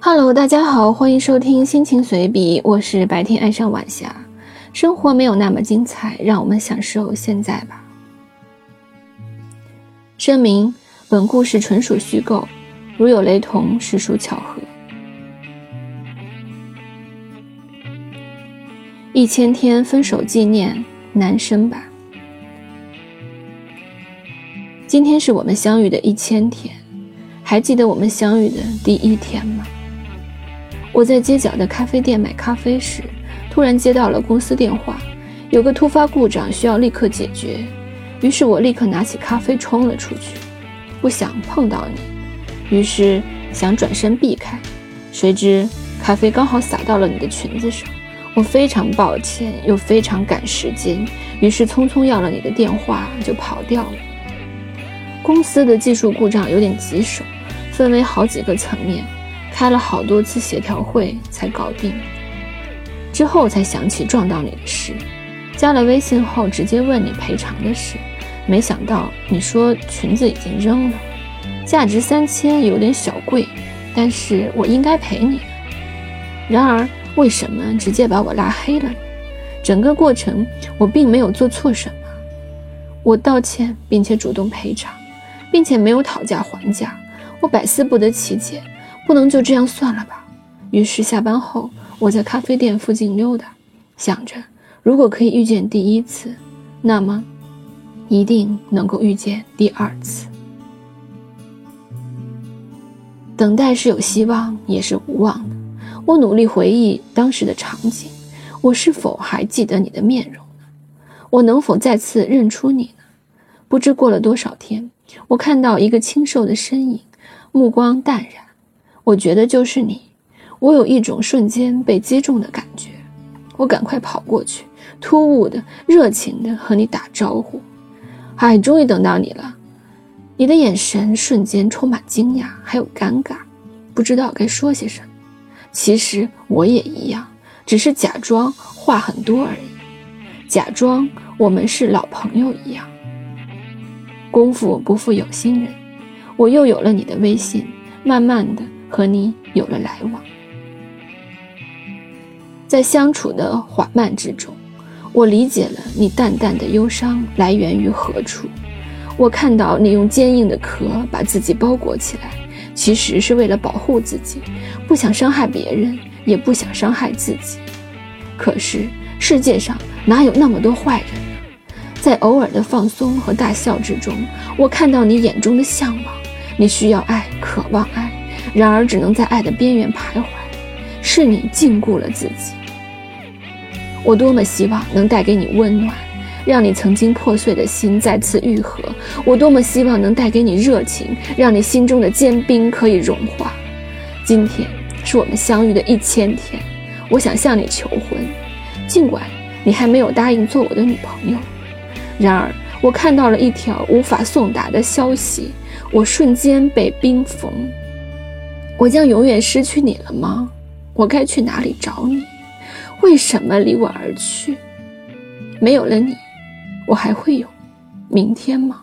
Hello，大家好，欢迎收听心情随笔，我是白天爱上晚霞。生活没有那么精彩，让我们享受现在吧。声明：本故事纯属虚构，如有雷同，实属巧合。一千天分手纪念，男生版。今天是我们相遇的一千天，还记得我们相遇的第一天吗？我在街角的咖啡店买咖啡时，突然接到了公司电话，有个突发故障需要立刻解决。于是我立刻拿起咖啡冲了出去，不想碰到你，于是想转身避开，谁知咖啡刚好洒到了你的裙子上。我非常抱歉，又非常赶时间，于是匆匆要了你的电话就跑掉了。公司的技术故障有点棘手，分为好几个层面。开了好多次协调会才搞定，之后才想起撞到你的事，加了微信后直接问你赔偿的事，没想到你说裙子已经扔了，价值三千有点小贵，但是我应该赔你。然而为什么直接把我拉黑了？整个过程我并没有做错什么，我道歉并且主动赔偿，并且没有讨价还价，我百思不得其解。不能就这样算了吧？于是下班后，我在咖啡店附近溜达，想着如果可以遇见第一次，那么一定能够遇见第二次。等待是有希望，也是无望的。我努力回忆当时的场景，我是否还记得你的面容呢？我能否再次认出你呢？不知过了多少天，我看到一个清瘦的身影，目光淡然。我觉得就是你，我有一种瞬间被击中的感觉，我赶快跑过去，突兀的、热情的和你打招呼。哎，终于等到你了！你的眼神瞬间充满惊讶，还有尴尬，不知道该说些什么。其实我也一样，只是假装话很多而已，假装我们是老朋友一样。功夫不负有心人，我又有了你的微信，慢慢的。和你有了来往，在相处的缓慢之中，我理解了你淡淡的忧伤来源于何处。我看到你用坚硬的壳把自己包裹起来，其实是为了保护自己，不想伤害别人，也不想伤害自己。可是世界上哪有那么多坏人呢？在偶尔的放松和大笑之中，我看到你眼中的向往。你需要爱，渴望爱。然而，只能在爱的边缘徘徊，是你禁锢了自己。我多么希望能带给你温暖，让你曾经破碎的心再次愈合；我多么希望能带给你热情，让你心中的坚冰可以融化。今天是我们相遇的一千天，我想向你求婚，尽管你还没有答应做我的女朋友。然而，我看到了一条无法送达的消息，我瞬间被冰封。我将永远失去你了吗？我该去哪里找你？为什么离我而去？没有了你，我还会有明天吗？